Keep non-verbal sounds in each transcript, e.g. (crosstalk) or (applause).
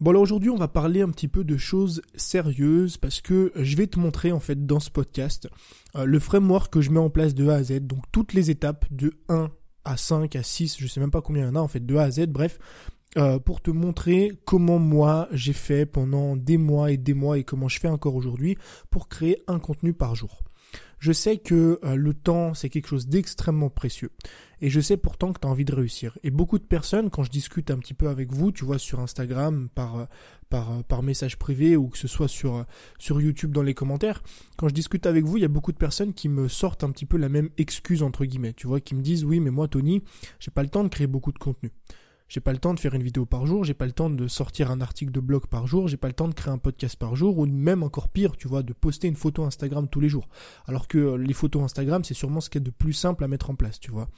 Bon alors aujourd'hui on va parler un petit peu de choses sérieuses parce que je vais te montrer en fait dans ce podcast euh, le framework que je mets en place de A à Z, donc toutes les étapes de 1 à 5 à 6, je sais même pas combien il y en a en fait, de A à Z, bref, euh, pour te montrer comment moi j'ai fait pendant des mois et des mois et comment je fais encore aujourd'hui pour créer un contenu par jour. Je sais que euh, le temps, c'est quelque chose d'extrêmement précieux. Et je sais pourtant que tu as envie de réussir. Et beaucoup de personnes, quand je discute un petit peu avec vous, tu vois, sur Instagram, par, euh, par, euh, par message privé ou que ce soit sur, sur YouTube dans les commentaires, quand je discute avec vous, il y a beaucoup de personnes qui me sortent un petit peu la même excuse, entre guillemets. Tu vois, qui me disent, oui, mais moi, Tony, j'ai pas le temps de créer beaucoup de contenu. J'ai pas le temps de faire une vidéo par jour, j'ai pas le temps de sortir un article de blog par jour, j'ai pas le temps de créer un podcast par jour, ou même encore pire, tu vois, de poster une photo Instagram tous les jours. Alors que euh, les photos Instagram, c'est sûrement ce qui est de plus simple à mettre en place, tu vois.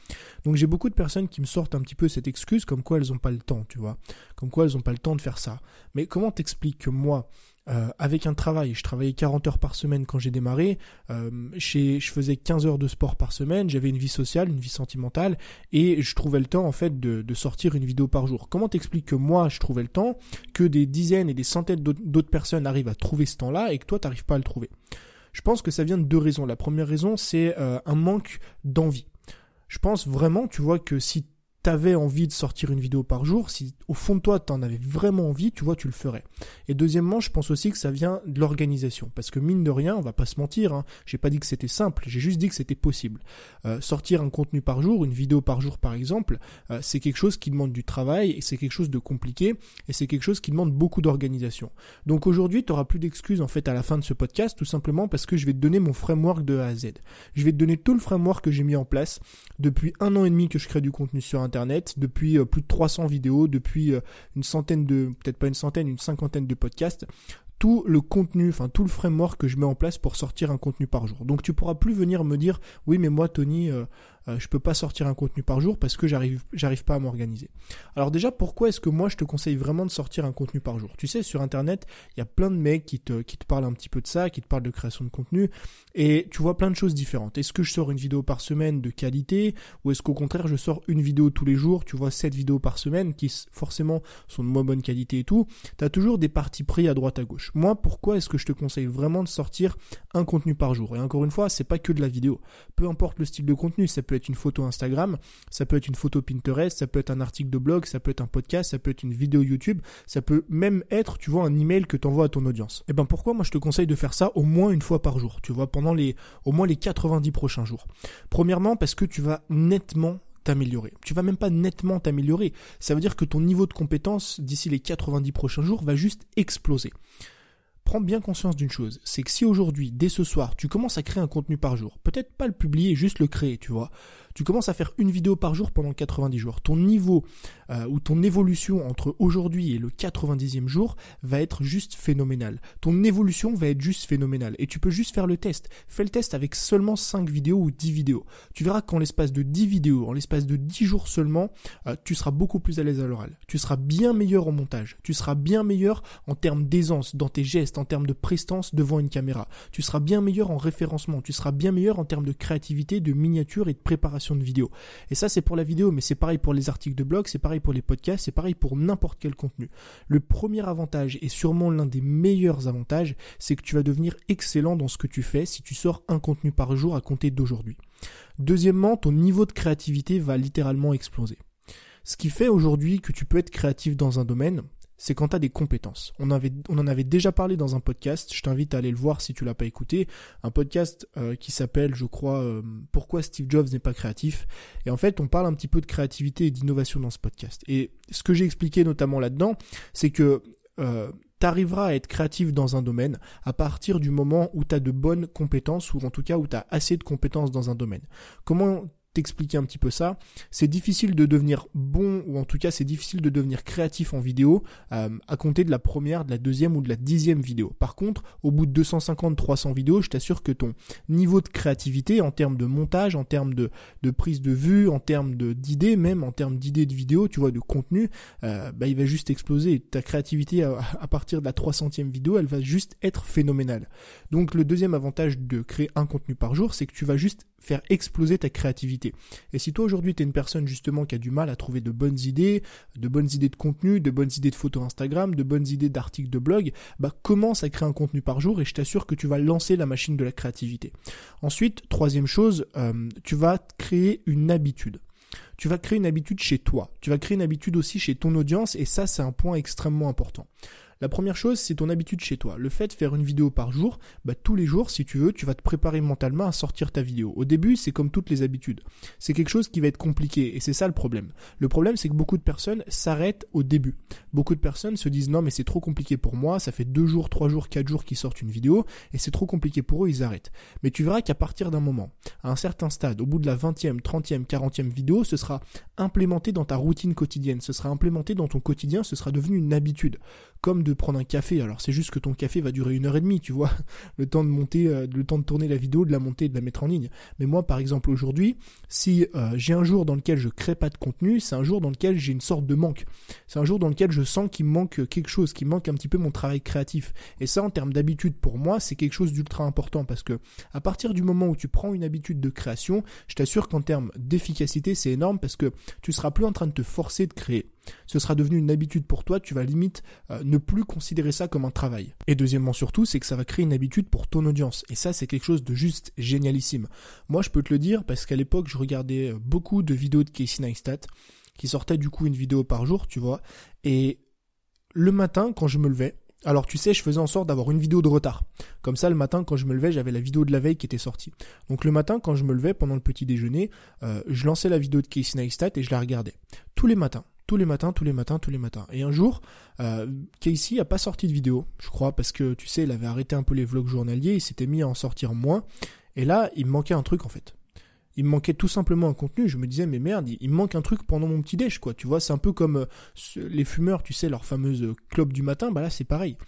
Donc j'ai beaucoup de personnes qui me sortent un petit peu cette excuse comme quoi elles ont pas le temps, tu vois. Comme quoi elles ont pas le temps de faire ça. Mais comment t'expliques que moi, euh, avec un travail, je travaillais 40 heures par semaine quand j'ai démarré, euh, je faisais 15 heures de sport par semaine, j'avais une vie sociale, une vie sentimentale, et je trouvais le temps en fait de, sortir une vidéo par jour. Comment t'expliques que moi je trouvais le temps, que des dizaines et des centaines d'autres personnes arrivent à trouver ce temps-là et que toi t'arrives pas à le trouver? Je pense que ça vient de deux raisons. La première raison c'est euh, un manque d'envie. Je pense vraiment, tu vois, que si t'avais envie de sortir une vidéo par jour, si au fond de toi t'en avais vraiment envie, tu vois, tu le ferais. Et deuxièmement, je pense aussi que ça vient de l'organisation, parce que mine de rien, on va pas se mentir, hein, j'ai pas dit que c'était simple, j'ai juste dit que c'était possible. Euh, sortir un contenu par jour, une vidéo par jour par exemple, euh, c'est quelque chose qui demande du travail, et c'est quelque chose de compliqué, et c'est quelque chose qui demande beaucoup d'organisation. Donc aujourd'hui, tu auras plus d'excuses en fait à la fin de ce podcast, tout simplement parce que je vais te donner mon framework de A à Z. Je vais te donner tout le framework que j'ai mis en place depuis un an et demi que je crée du contenu sur Internet depuis euh, plus de 300 vidéos, depuis euh, une centaine de, peut-être pas une centaine, une cinquantaine de podcasts tout le contenu, enfin tout le framework que je mets en place pour sortir un contenu par jour. Donc tu pourras plus venir me dire oui mais moi Tony euh, euh, je peux pas sortir un contenu par jour parce que j'arrive j'arrive pas à m'organiser. Alors déjà pourquoi est-ce que moi je te conseille vraiment de sortir un contenu par jour? Tu sais sur internet, il y a plein de mecs qui te qui te parlent un petit peu de ça, qui te parlent de création de contenu et tu vois plein de choses différentes. Est-ce que je sors une vidéo par semaine de qualité ou est-ce qu'au contraire je sors une vidéo tous les jours, tu vois 7 vidéos par semaine qui forcément sont de moins bonne qualité et tout? Tu as toujours des parties pris à droite à gauche. Moi pourquoi est-ce que je te conseille vraiment de sortir un contenu par jour? Et encore une fois, c'est pas que de la vidéo. Peu importe le style de contenu, ça peut être une photo Instagram, ça peut être une photo Pinterest, ça peut être un article de blog, ça peut être un podcast, ça peut être une vidéo YouTube, ça peut même être, tu vois, un email que tu envoies à ton audience. Et eh ben pourquoi moi je te conseille de faire ça au moins une fois par jour, tu vois, pendant les au moins les 90 prochains jours? Premièrement parce que tu vas nettement t'améliorer. Tu vas même pas nettement t'améliorer. Ça veut dire que ton niveau de compétence d'ici les 90 prochains jours va juste exploser prends bien conscience d'une chose, c'est que si aujourd'hui, dès ce soir, tu commences à créer un contenu par jour, peut-être pas le publier, juste le créer, tu vois, tu commences à faire une vidéo par jour pendant 90 jours. Ton niveau euh, ou ton évolution entre aujourd'hui et le 90e jour va être juste phénoménal. Ton évolution va être juste phénoménale. Et tu peux juste faire le test. Fais le test avec seulement 5 vidéos ou 10 vidéos. Tu verras qu'en l'espace de 10 vidéos, en l'espace de 10 jours seulement, euh, tu seras beaucoup plus à l'aise à l'oral. Tu seras bien meilleur en montage. Tu seras bien meilleur en termes d'aisance dans tes gestes, en termes de prestance devant une caméra. Tu seras bien meilleur en référencement. Tu seras bien meilleur en termes de créativité, de miniature et de préparation de vidéo. Et ça, c'est pour la vidéo, mais c'est pareil pour les articles de blog, c'est pareil pour les podcasts, c'est pareil pour n'importe quel contenu. Le premier avantage, et sûrement l'un des meilleurs avantages, c'est que tu vas devenir excellent dans ce que tu fais si tu sors un contenu par jour à compter d'aujourd'hui. Deuxièmement, ton niveau de créativité va littéralement exploser. Ce qui fait aujourd'hui que tu peux être créatif dans un domaine, c'est quand tu as des compétences. On, en avait déjà parlé dans un podcast, je t'invite à aller le voir si tu l'as pas écouté, un podcast euh, qui s'appelle, je crois, euh, Pourquoi Steve Jobs n'est pas créatif? Et en fait, on parle un petit peu de créativité et d'innovation dans ce podcast. Et ce que j'ai expliqué notamment là-dedans, c'est que euh, tu arriveras à être créatif dans un domaine à partir du moment où tu as de bonnes compétences ou en tout cas où tu as assez de compétences dans un domaine. Comment t'expliquer un petit peu ça. C'est difficile de devenir bon, ou en tout cas c'est difficile de devenir créatif en vidéo euh, à compter de la première, de la deuxième ou de la dixième vidéo. Par contre, au bout de 250-300 vidéos, je t'assure que ton niveau de créativité en termes de montage, en termes de, prise de vue, en termes d'idées, même en termes d'idées de vidéo, tu vois, de contenu, euh, bah, il va juste exploser. Ta créativité à, à partir de la 300e vidéo, elle va juste être phénoménale. Donc le deuxième avantage de créer un contenu par jour, c'est que tu vas juste faire exploser ta créativité. Et si toi aujourd'hui tu es une personne justement qui a du mal à trouver de bonnes idées, de bonnes idées de contenu, de bonnes idées de photos Instagram, de bonnes idées d'articles de blog, bah commence à créer un contenu par jour et je t'assure que tu vas lancer la machine de la créativité. Ensuite, troisième chose, euh, tu vas créer une habitude tu vas créer une habitude chez toi. Tu vas créer une habitude aussi chez ton audience et ça c'est un point extrêmement important. La première chose, c'est ton habitude chez toi. Le fait de faire une vidéo par jour, bah, tous les jours, si tu veux, tu vas te préparer mentalement à sortir ta vidéo. Au début, c'est comme toutes les habitudes. C'est quelque chose qui va être compliqué et c'est ça le problème. Le problème, c'est que beaucoup de personnes s'arrêtent au début. Beaucoup de personnes se disent non, mais c'est trop compliqué pour moi, ça fait deux jours, trois jours, quatre jours qu'ils sortent une vidéo et c'est trop compliqué pour eux, ils arrêtent. Mais tu verras qu'à partir d'un moment, à un certain stade, au bout de la 20e, 30e, 40e vidéo, ce sera implémenté dans ta routine quotidienne, ce sera implémenté dans ton quotidien, ce sera devenu une habitude comme de prendre un café. Alors c'est juste que ton café va durer une heure et demie, tu vois, (laughs) le temps de monter, euh, le temps de tourner la vidéo, de la monter, de la mettre en ligne. Mais moi, par exemple, aujourd'hui, si euh, j'ai un jour dans lequel je crée pas de contenu, c'est un jour dans lequel j'ai une sorte de manque. C'est un jour dans lequel je sens qu'il me manque quelque chose, qu'il manque un petit peu mon travail créatif. Et ça, en termes d'habitude, pour moi, c'est quelque chose d'ultra important parce que à partir du moment où tu prends une habitude de création, je t'assure qu'en termes d'efficacité, c'est énorme parce que tu seras plus en train de te forcer de créer ce sera devenu une habitude pour toi, tu vas limite euh, ne plus considérer ça comme un travail. Et deuxièmement surtout, c'est que ça va créer une habitude pour ton audience. Et ça, c'est quelque chose de juste génialissime. Moi, je peux te le dire parce qu'à l'époque, je regardais euh, beaucoup de vidéos de Casey Neistat qui sortaient du coup une vidéo par jour, tu vois. Et le matin, quand je me levais, alors tu sais, je faisais en sorte d'avoir une vidéo de retard. Comme ça, le matin, quand je me levais, j'avais la vidéo de la veille qui était sortie. Donc le matin, quand je me levais pendant le petit déjeuner, euh, je lançais la vidéo de Casey Neistat et je la regardais. Tous les matins tous les matins, tous les matins, tous les matins. Et un jour, euh, Casey a pas sorti de vidéo, je crois, parce que tu sais, il avait arrêté un peu les vlogs journaliers, il s'était mis à en sortir moins. Et là, il me manquait un truc en fait. Il me manquait tout simplement un contenu. Je me disais, mais merde, il me manque un truc pendant mon petit déj, quoi. Tu vois, c'est un peu comme euh, les fumeurs, tu sais, leur fameuse clope du matin. Bah là, c'est pareil.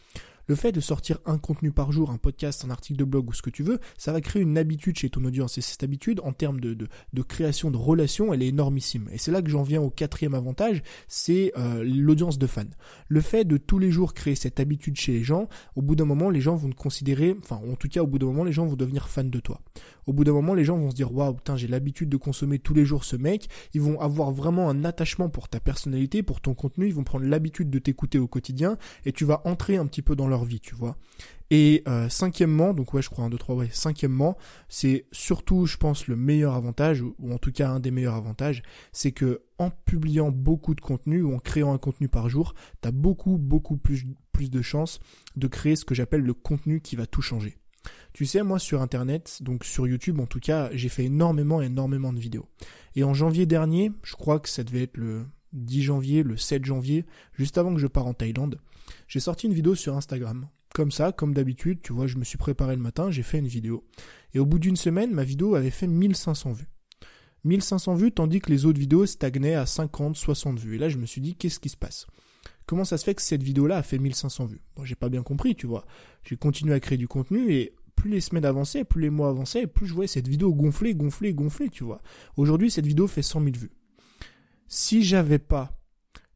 Le fait de sortir un contenu par jour, un podcast, un article de blog ou ce que tu veux, ça va créer une habitude chez ton audience. Et cette habitude, en termes de, création de relations, elle est énormissime. Et c'est là que j'en viens au quatrième avantage, c'est euh, l'audience de fans. Le fait de tous les jours créer cette habitude chez les gens, au bout d'un moment, les gens vont te considérer, enfin en tout cas au bout d'un moment, les gens vont devenir fans de toi. Au bout d'un moment, les gens vont se dire waouh, putain, j'ai l'habitude de consommer tous les jours ce mec. Ils vont avoir vraiment un attachement pour ta personnalité, pour ton contenu. Ils vont prendre l'habitude de t'écouter au quotidien et tu vas entrer un petit peu dans leur vie, tu vois. Et euh, cinquièmement, donc ouais, je crois un, deux, trois, ouais. Cinquièmement, c'est surtout, je pense, le meilleur avantage, ou, en tout cas un des meilleurs avantages, c'est que en publiant beaucoup de contenu ou en créant un contenu par jour, t'as beaucoup, beaucoup plus de chances de créer ce que j'appelle le contenu qui va tout changer. Tu sais, moi sur Internet, donc sur YouTube en tout cas, j'ai fait énormément, énormément de vidéos. Et en janvier dernier, je crois que ça devait être le 10 janvier, le 7 janvier, juste avant que je parte en Thaïlande, j'ai sorti une vidéo sur Instagram. Comme ça, comme d'habitude, tu vois, je me suis préparé le matin, j'ai fait une vidéo. Et au bout d'une semaine, ma vidéo avait fait 1500 vues. 1500 vues, tandis que les autres vidéos stagnaient à 50, 60 vues. Et là, je me suis dit, qu'est-ce qui se passe? Comment ça se fait que cette vidéo-là a fait 1500 vues? Bon, j'ai pas bien compris, tu vois. J'ai continué à créer du contenu et plus les semaines avançaient, plus les mois avançaient, plus je voyais cette vidéo gonfler, gonfler, gonfler, tu vois. Aujourd'hui, cette vidéo fait 100 000 vues. Si j'avais pas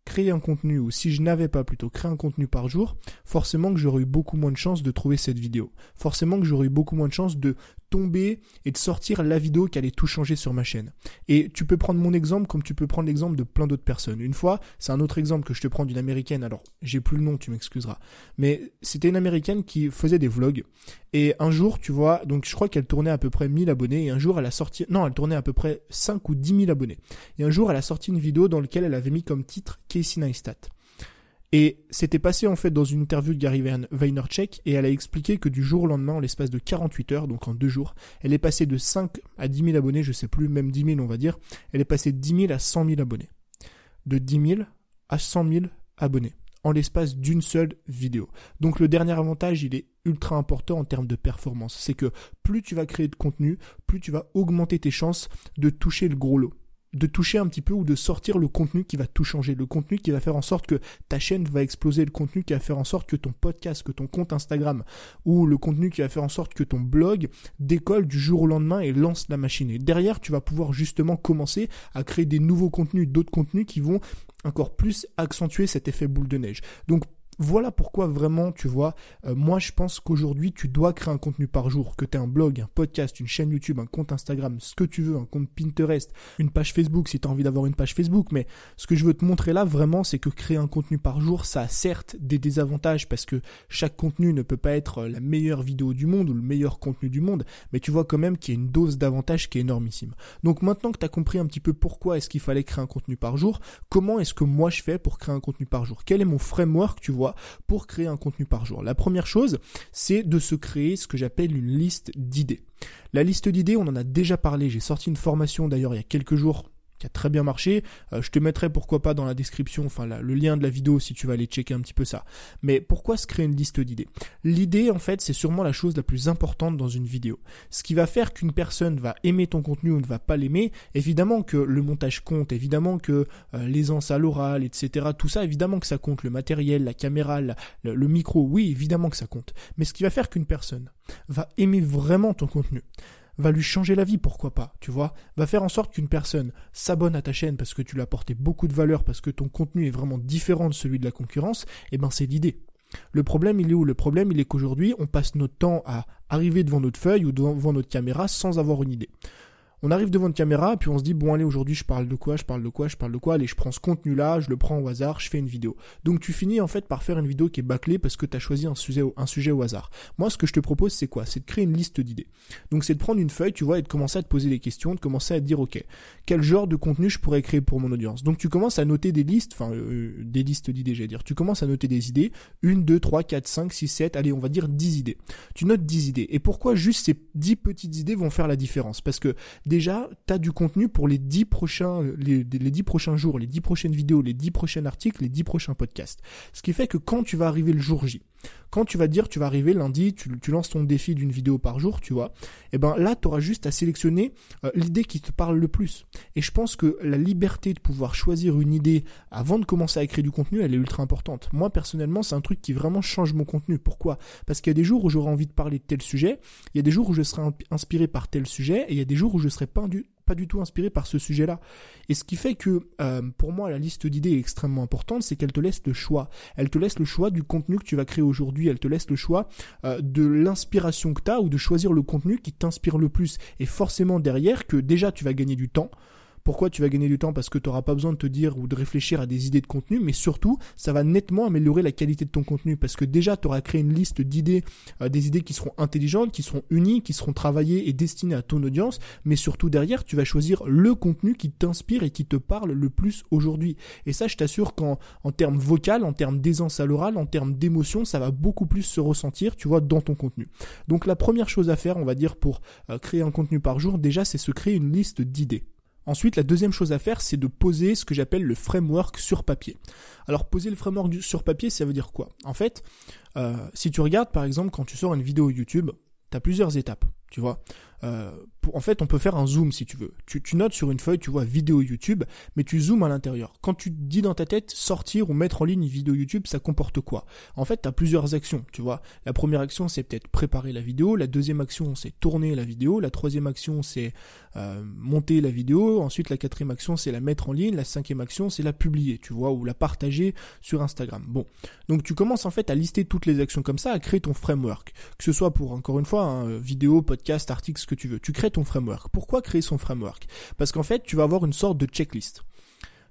créer un contenu, ou si je n'avais pas plutôt créé un contenu par jour, forcément que j'aurais eu beaucoup moins de chances de trouver cette vidéo. Forcément que j'aurais eu beaucoup moins de chances de tomber et de sortir la vidéo qui allait tout changer sur ma chaîne. Et tu peux prendre mon exemple comme tu peux prendre l'exemple de plein d'autres personnes. Une fois, c'est un autre exemple que je te prends d'une américaine, alors j'ai plus le nom, tu m'excuseras. Mais c'était une américaine qui faisait des vlogs. Et un jour, tu vois, donc je crois qu'elle tournait à peu près 1000 abonnés, et un jour elle a sorti, non, elle tournait à peu près 5 ou 10 000 abonnés. Et un jour, elle a sorti une vidéo dans laquelle elle avait mis comme titre Casey Neistat. Et c'était passé en fait dans une interview de Gary Vaynerchuk et elle a expliqué que du jour au lendemain, en l'espace de 48 heures, donc en deux jours, elle est passée de 5 à 10 000 abonnés, je sais plus, même 10 000 on va dire, elle est passée de 10 000 à 100 000 abonnés. De 10 000 à 100 000 abonnés en l'espace d'une seule vidéo. Donc le dernier avantage, il est ultra important en termes de performance. C'est que plus tu vas créer de contenu, plus tu vas augmenter tes chances de toucher le gros lot de toucher un petit peu ou de sortir le contenu qui va tout changer, le contenu qui va faire en sorte que ta chaîne va exploser, le contenu qui va faire en sorte que ton podcast, que ton compte Instagram ou le contenu qui va faire en sorte que ton blog décolle du jour au lendemain et lance la machine. Et derrière, tu vas pouvoir justement commencer à créer des nouveaux contenus, d'autres contenus qui vont encore plus accentuer cet effet boule de neige. Donc voilà pourquoi vraiment, tu vois, euh, moi je pense qu'aujourd'hui tu dois créer un contenu par jour, que tu un blog, un podcast, une chaîne YouTube, un compte Instagram, ce que tu veux, un compte Pinterest, une page Facebook si tu as envie d'avoir une page Facebook, mais ce que je veux te montrer là vraiment c'est que créer un contenu par jour, ça a certes des désavantages parce que chaque contenu ne peut pas être la meilleure vidéo du monde ou le meilleur contenu du monde, mais tu vois quand même qu'il y a une dose d'avantages qui est énormissime. Donc maintenant que tu as compris un petit peu pourquoi est-ce qu'il fallait créer un contenu par jour, comment est-ce que moi je fais pour créer un contenu par jour? Quel est mon framework, tu vois pour créer un contenu par jour. La première chose, c'est de se créer ce que j'appelle une liste d'idées. La liste d'idées, on en a déjà parlé, j'ai sorti une formation d'ailleurs il y a quelques jours qui a très bien marché. Euh, je te mettrai pourquoi pas dans la description, enfin le lien de la vidéo si tu vas aller checker un petit peu ça. Mais pourquoi se créer une liste d'idées? L'idée en fait c'est sûrement la chose la plus importante dans une vidéo. Ce qui va faire qu'une personne va aimer ton contenu ou ne va pas l'aimer, évidemment que le montage compte, évidemment que euh, l'aisance à l'oral, etc. Tout ça évidemment que ça compte, le matériel, la caméra, le micro, oui évidemment que ça compte. Mais ce qui va faire qu'une personne va aimer vraiment ton contenu, va lui changer la vie, pourquoi pas, tu vois, va faire en sorte qu'une personne s'abonne à ta chaîne parce que tu lui as apporté beaucoup de valeur, parce que ton contenu est vraiment différent de celui de la concurrence, et eh ben c'est l'idée. Le problème, il est où? Le problème, il est qu'aujourd'hui, on passe notre temps à arriver devant notre feuille ou devant notre caméra sans avoir une idée on arrive devant une caméra, puis on se dit, bon allez, aujourd'hui je parle de quoi, je parle de quoi, je parle de quoi, allez, je prends ce contenu-là, je le prends au hasard, je fais une vidéo. Donc tu finis en fait par faire une vidéo qui est bâclée parce que tu as choisi un sujet, au hasard. Moi, ce que je te propose, c'est quoi? C'est de créer une liste d'idées. Donc c'est de prendre une feuille, tu vois, et de commencer à te poser des questions, de commencer à te dire, ok, quel genre de contenu je pourrais créer pour mon audience? Donc tu commences à noter des listes, enfin euh, des listes d'idées, j'allais dire. Tu commences à noter des idées, une, deux, trois, quatre, cinq, six, sept, allez, on va dire 10 idées. Tu notes 10 idées. Et pourquoi juste ces 10 petites idées vont faire la différence? Parce que déjà, tu as du contenu pour les dix prochains, les, les prochains jours, les dix prochaines vidéos, les dix prochains articles, les dix prochains podcasts. Ce qui fait que quand tu vas arriver le jour J, quand tu vas dire tu vas arriver lundi, tu, lances ton défi d'une vidéo par jour, tu vois, et eh ben là tu auras juste à sélectionner euh, l'idée qui te parle le plus. Et je pense que la liberté de pouvoir choisir une idée avant de commencer à écrire du contenu, elle est ultra importante. Moi personnellement, c'est un truc qui vraiment change mon contenu. Pourquoi? Parce qu'il y a des jours où j'aurai envie de parler de tel sujet, il y a des jours où je serai inspiré par tel sujet, et il y a des jours où je serai pas du, tout inspiré par ce sujet-là. Et ce qui fait que euh, pour moi la liste d'idées est extrêmement importante, c'est qu'elle te laisse le choix. Elle te laisse le choix du contenu que tu vas créer aujourd'hui, elle te laisse le choix euh, de l'inspiration que tu as ou de choisir le contenu qui t'inspire le plus. Et forcément derrière que déjà tu vas gagner du temps pourquoi tu vas gagner du temps Parce que tu n'auras pas besoin de te dire ou de réfléchir à des idées de contenu, mais surtout, ça va nettement améliorer la qualité de ton contenu parce que déjà, tu auras créé une liste d'idées, euh, des idées qui seront intelligentes, qui seront unies, qui seront travaillées et destinées à ton audience, mais surtout derrière, tu vas choisir le contenu qui t'inspire et qui te parle le plus aujourd'hui. Et ça, je t'assure qu'en en termes vocal, en termes d'aisance à l'oral, en termes d'émotion, ça va beaucoup plus se ressentir, tu vois, dans ton contenu. Donc la première chose à faire, on va dire, pour euh, créer un contenu par jour, déjà, c'est se créer une liste d'idées. Ensuite, la deuxième chose à faire, c'est de poser ce que j'appelle le framework sur papier. Alors, poser le framework sur papier, ça veut dire quoi? En fait, euh, si tu regardes, par exemple, quand tu sors une vidéo YouTube, tu as plusieurs étapes, tu vois? Euh, en fait, on peut faire un zoom si tu veux. Tu, notes sur une feuille, tu vois vidéo YouTube, mais tu zoomes à l'intérieur. Quand tu dis dans ta tête sortir ou mettre en ligne une vidéo YouTube, ça comporte quoi? En fait, tu as plusieurs actions, tu vois. La première action, c'est peut-être préparer la vidéo. La deuxième action, c'est tourner la vidéo. La troisième action, c'est euh, monter la vidéo. Ensuite, la quatrième action, c'est la mettre en ligne. La cinquième action, c'est la publier, tu vois, ou la partager sur Instagram. Bon, donc tu commences en fait à lister toutes les actions comme ça, à créer ton framework. Que ce soit pour, encore une fois, hein, vidéo, podcast, article, tu veux. Tu crées ton framework. Pourquoi créer son framework? Parce qu'en fait, tu vas avoir une sorte de checklist.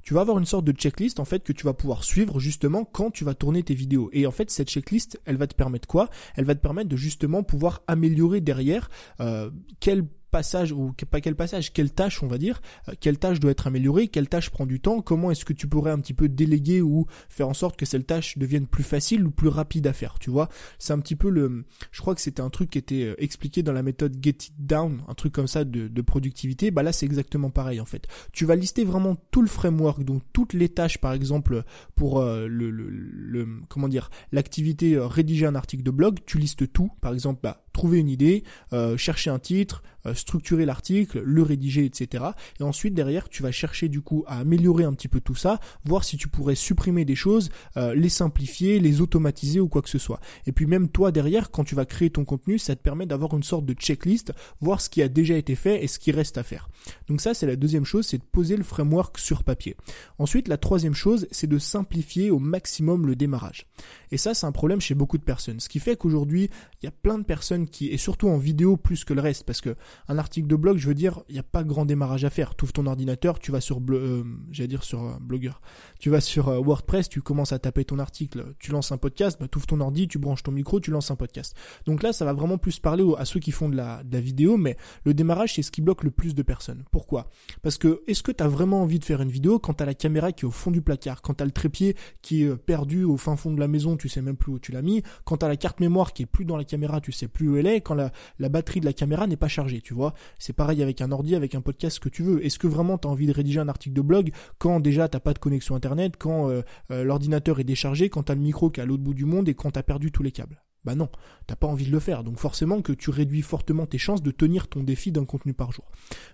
Tu vas avoir une sorte de checklist en fait que tu vas pouvoir suivre justement quand tu vas tourner tes vidéos. Et en fait, cette checklist, elle va te permettre quoi? Elle va te permettre de justement pouvoir améliorer derrière euh, quel passage, ou pas quel passage, quelle tâche on va dire, euh, quelle tâche doit être améliorée, quelle tâche prend du temps, comment est-ce que tu pourrais un petit peu déléguer ou faire en sorte que cette tâche devienne plus facile ou plus rapide à faire, tu vois. C'est un petit peu le, je crois que c'était un truc qui était euh, expliqué dans la méthode Get It Down, un truc comme ça de, productivité, bah là c'est exactement pareil en fait. Tu vas lister vraiment tout le framework, donc toutes les tâches par exemple pour euh, le, comment dire, l'activité rédiger un article de blog, tu listes tout, par exemple, bah trouver une idée, euh, chercher un titre, euh, structurer l'article, le rédiger, etc. Et ensuite derrière tu vas chercher du coup à améliorer un petit peu tout ça, voir si tu pourrais supprimer des choses, euh, les simplifier, les automatiser ou quoi que ce soit. Et puis même toi derrière quand tu vas créer ton contenu, ça te permet d'avoir une sorte de checklist, voir ce qui a déjà été fait et ce qui reste à faire. Donc ça c'est la deuxième chose, c'est de poser le framework sur papier. Ensuite la troisième chose c'est de simplifier au maximum le démarrage. Et ça c'est un problème chez beaucoup de personnes. Ce qui fait qu'aujourd'hui il y a plein de personnes qui, et surtout en vidéo plus que le reste, parce que un article de blog, je veux dire, il n'y a pas grand démarrage à faire. Tu ouvres ton ordinateur, tu vas sur, euh, j'allais dire sur euh, Blogger, tu vas sur euh, WordPress, tu commences à taper ton article, tu lances un podcast, bah, tu ouvres ton ordi, tu branches ton micro, tu lances un podcast. Donc là, ça va vraiment plus parler à ceux qui font de la, vidéo, mais le démarrage, c'est ce qui bloque le plus de personnes. Pourquoi? Parce que est-ce que tu as vraiment envie de faire une vidéo quand tu as la caméra qui est au fond du placard, quand tu as le trépied qui est perdu au fin fond de la maison, tu sais même plus où tu l'as mis, quand tu as la carte mémoire qui est plus dans la caméra, tu sais plus est, quand la, la batterie de la caméra n'est pas chargée, tu vois C'est pareil avec un ordi, avec un podcast, ce que tu veux. Est-ce que vraiment tu as envie de rédiger un article de blog quand déjà t'as pas de connexion internet, quand euh, euh, l'ordinateur est déchargé, quand t'as le micro qui est à l'autre bout du monde et quand t'as perdu tous les câbles? Bah non, t'as pas envie de le faire. Donc forcément que tu réduis fortement tes chances de tenir ton défi d'un contenu par jour.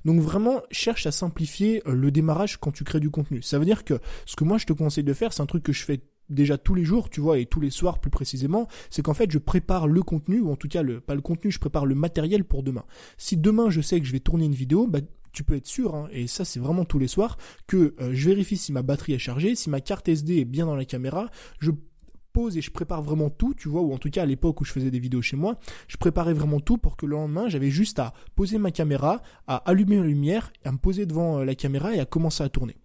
Donc vraiment, cherche à simplifier euh, le démarrage quand tu crées du contenu. Ça veut dire que ce que moi je te conseille de faire, c'est un truc que je fais déjà tous les jours, tu vois, et tous les soirs plus précisément, c'est qu'en fait je prépare le contenu, ou en tout cas pas le contenu, je prépare le matériel pour demain. Si demain je sais que je vais tourner une vidéo, bah tu peux être sûr, hein, et ça c'est vraiment tous les soirs, que euh, je vérifie si ma batterie est chargée, si ma carte SD est bien dans la caméra, je pose et je prépare vraiment tout, tu vois, ou en tout cas à l'époque où je faisais des vidéos chez moi, je préparais vraiment tout pour que le lendemain j'avais juste à poser ma caméra, à allumer la lumière, à me poser devant euh, la caméra et à commencer à tourner.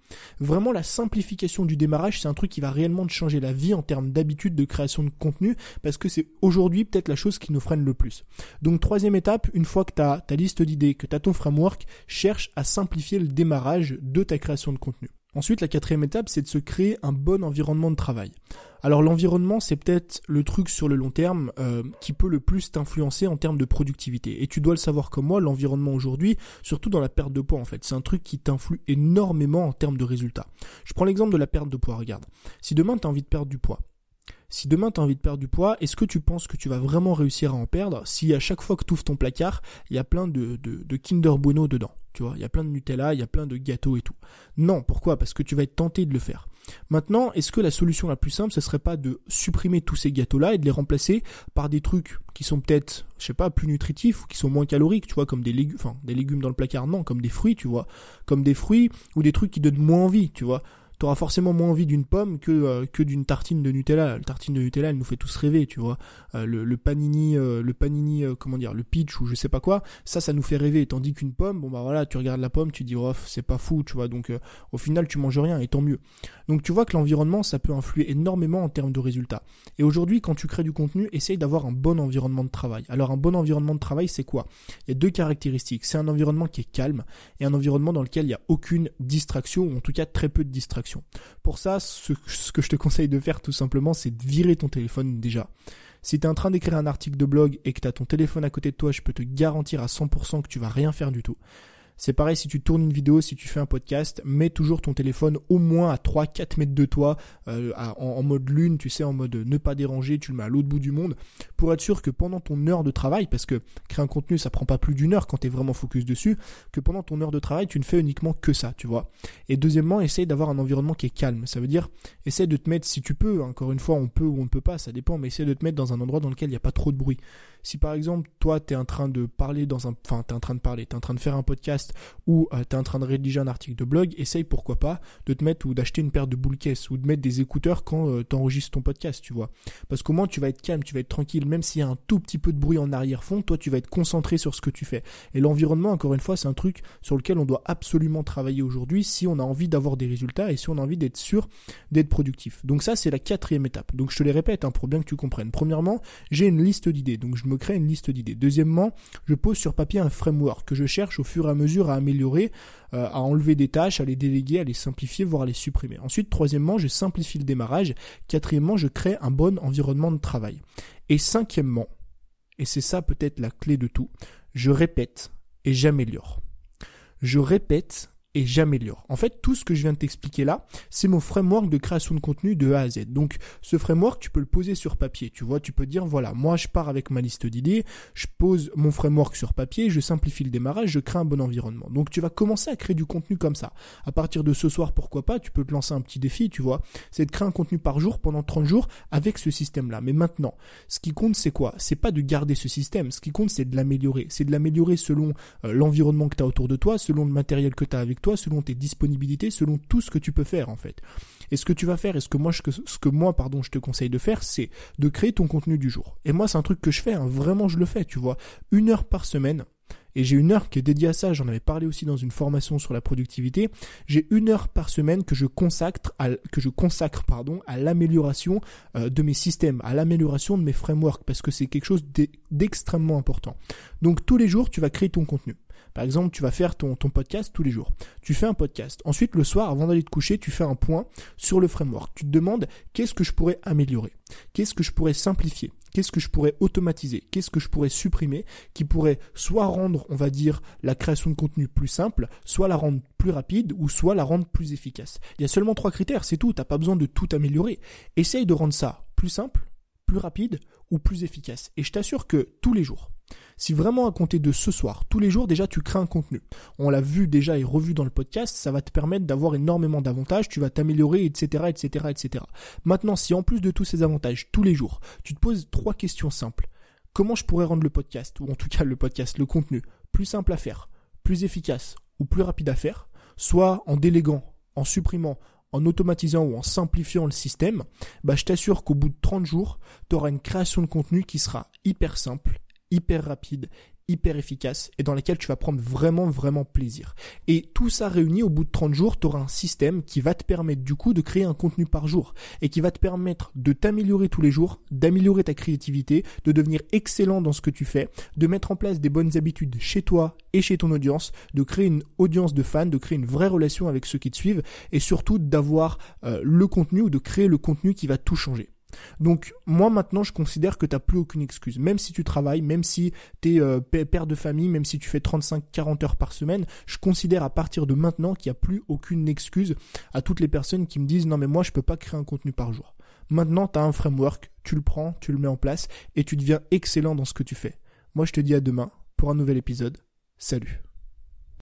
Vraiment, la simplification du démarrage, c'est un truc qui va réellement te changer la vie en termes d'habitude de création de contenu, parce que c'est aujourd'hui peut-être la chose qui nous freine le plus. Donc, troisième étape, une fois que tu as ta liste d'idées, que tu as ton framework, cherche à simplifier le démarrage de ta création de contenu. Ensuite, la quatrième étape, c'est de se créer un bon environnement de travail. Alors l'environnement, c'est peut-être le truc sur le long terme euh, qui peut le plus t'influencer en termes de productivité. Et tu dois le savoir comme moi, l'environnement aujourd'hui, surtout dans la perte de poids en fait, c'est un truc qui t'influe énormément en termes de résultats. Je prends l'exemple de la perte de poids, regarde. Si demain tu as envie de perdre du poids, si demain tu as envie de perdre du poids, est-ce que tu penses que tu vas vraiment réussir à en perdre si à chaque fois que tu ouvres ton placard, il y a plein de, de, de Kinder Bueno dedans Tu vois, il y a plein de Nutella, il y a plein de gâteaux et tout. Non, pourquoi? Parce que tu vas être tenté de le faire. Maintenant, est-ce que la solution la plus simple, ce serait pas de supprimer tous ces gâteaux-là et de les remplacer par des trucs qui sont peut-être, je sais pas, plus nutritifs ou qui sont moins caloriques, tu vois, comme des légumes, enfin, des légumes dans le placard, non, comme des fruits, tu vois, comme des fruits ou des trucs qui donnent moins envie, tu vois tu auras forcément moins envie d'une pomme que euh, que d'une tartine de Nutella. La tartine de Nutella, elle nous fait tous rêver, tu vois. Euh, le, panini, euh, le panini, comment dire, le peach ou je sais pas quoi, ça, ça nous fait rêver. Tandis qu'une pomme, bon bah voilà, tu regardes la pomme, tu dis oh c'est pas fou, tu vois. Donc au final, tu manges rien et tant mieux. Donc tu vois que l'environnement, ça peut influer énormément en termes de résultats. Et aujourd'hui, quand tu crées du contenu, essaye d'avoir un bon environnement de travail. Alors un bon environnement de travail, c'est quoi? Il y a deux caractéristiques. C'est un environnement qui est calme et un environnement dans lequel il n'y a aucune distraction ou en tout cas très peu de distraction. Pour ça, ce, que je te conseille de faire tout simplement, c'est de virer ton téléphone déjà. Si tu es en train d'écrire un article de blog et que tu as ton téléphone à côté de toi, je peux te garantir à 100% que tu vas rien faire du tout. C'est pareil si tu tournes une vidéo, si tu fais un podcast, mets toujours ton téléphone au moins à 3-4 mètres de toi, euh, en, mode lune, tu sais, en mode ne pas déranger, tu le mets à l'autre bout du monde, pour être sûr que pendant ton heure de travail, parce que créer un contenu ça prend pas plus d'une heure quand tu es vraiment focus dessus, que pendant ton heure de travail tu ne fais uniquement que ça, tu vois. Et deuxièmement, essaye d'avoir un environnement qui est calme. Ça veut dire, essaye de te mettre, si tu peux, encore une fois on peut ou on ne peut pas, ça dépend, mais essaye de te mettre dans un endroit dans lequel il n'y a pas trop de bruit. Si par exemple, toi, tu es en train de parler dans un, enfin, tu es en train de parler, tu es en train de faire un podcast ou euh, tu es en train de rédiger un article de blog, essaye pourquoi pas de te mettre ou d'acheter une paire de boules caisses ou de mettre des écouteurs quand euh, tu enregistres ton podcast, tu vois. Parce qu'au moins, tu vas être calme, tu vas être tranquille, même s'il y a un tout petit peu de bruit en arrière-fond, toi, tu vas être concentré sur ce que tu fais. Et l'environnement, encore une fois, c'est un truc sur lequel on doit absolument travailler aujourd'hui si on a envie d'avoir des résultats et si on a envie d'être sûr d'être productif. Donc ça, c'est la quatrième étape. Donc je te les répète hein, pour bien que tu comprennes. Premièrement, j'ai une liste d'idées. Donc je crée une liste d'idées. Deuxièmement, je pose sur papier un framework que je cherche au fur et à mesure à améliorer, euh, à enlever des tâches, à les déléguer, à les simplifier, voire à les supprimer. Ensuite, troisièmement, je simplifie le démarrage. Quatrièmement, je crée un bon environnement de travail. Et cinquièmement, et c'est ça peut-être la clé de tout, je répète et j'améliore. Je répète et j'améliore. En fait, tout ce que je viens de t'expliquer là, c'est mon framework de création de contenu de A à Z. Donc, ce framework, tu peux le poser sur papier. Tu vois, tu peux dire, voilà, moi, je pars avec ma liste d'idées, je pose mon framework sur papier, je simplifie le démarrage, je crée un bon environnement. Donc, tu vas commencer à créer du contenu comme ça. À partir de ce soir, pourquoi pas, tu peux te lancer un petit défi, tu vois. C'est de créer un contenu par jour pendant 30 jours avec ce système-là. Mais maintenant, ce qui compte, c'est quoi? C'est pas de garder ce système. Ce qui compte, c'est de l'améliorer. C'est de l'améliorer selon euh, l'environnement que tu as autour de toi, selon le matériel que tu as avec toi, selon tes disponibilités, selon tout ce que tu peux faire en fait. Et ce que tu vas faire, et ce que moi, je, ce pardon, je te conseille de faire, c'est de créer ton contenu du jour. Et moi, c'est un truc que je fais, hein, vraiment, je le fais, tu vois, une heure par semaine. Et j'ai une heure qui est dédiée à ça. J'en avais parlé aussi dans une formation sur la productivité. J'ai une heure par semaine que je consacre à l'amélioration euh, de mes systèmes, à l'amélioration de mes frameworks, parce que c'est quelque chose d'extrêmement important. Donc tous les jours, tu vas créer ton contenu. Par exemple, tu vas faire ton, podcast tous les jours. Tu fais un podcast. Ensuite, le soir, avant d'aller te coucher, tu fais un point sur le framework. Tu te demandes qu'est-ce que je pourrais améliorer? Qu'est-ce que je pourrais simplifier? Qu'est-ce que je pourrais automatiser? Qu'est-ce que je pourrais supprimer qui pourrait soit rendre, on va dire, la création de contenu plus simple, soit la rendre plus rapide ou soit la rendre plus efficace? Il y a seulement trois critères, c'est tout. T'as pas besoin de tout améliorer. Essaye de rendre ça plus simple, plus rapide ou plus efficace. Et je t'assure que tous les jours, si vraiment à compter de ce soir, tous les jours déjà tu crées un contenu. On l'a vu déjà et revu dans le podcast, ça va te permettre d'avoir énormément d'avantages, tu vas t'améliorer, etc., etc., etc. Maintenant, si en plus de tous ces avantages, tous les jours, tu te poses trois questions simples. Comment je pourrais rendre le podcast, ou en tout cas le podcast, le contenu, plus simple à faire, plus efficace ou plus rapide à faire, soit en déléguant, en supprimant, en automatisant ou en simplifiant le système, bah je t'assure qu'au bout de 30 jours, tu auras une création de contenu qui sera hyper simple, hyper rapide, hyper efficace et dans laquelle tu vas prendre vraiment vraiment plaisir. Et tout ça réuni au bout de 30 jours, tu auras un système qui va te permettre du coup de créer un contenu par jour et qui va te permettre de t'améliorer tous les jours, d'améliorer ta créativité, de devenir excellent dans ce que tu fais, de mettre en place des bonnes habitudes chez toi et chez ton audience, de créer une audience de fans, de créer une vraie relation avec ceux qui te suivent et surtout d'avoir euh, le contenu ou de créer le contenu qui va tout changer. Donc moi maintenant je considère que tu n'as plus aucune excuse. Même si tu travailles, même si tu es euh, père de famille, même si tu fais 35-40 heures par semaine, je considère à partir de maintenant qu'il n'y a plus aucune excuse à toutes les personnes qui me disent non mais moi je peux pas créer un contenu par jour. Maintenant tu as un framework, tu le prends, tu le mets en place et tu deviens excellent dans ce que tu fais. Moi je te dis à demain pour un nouvel épisode. Salut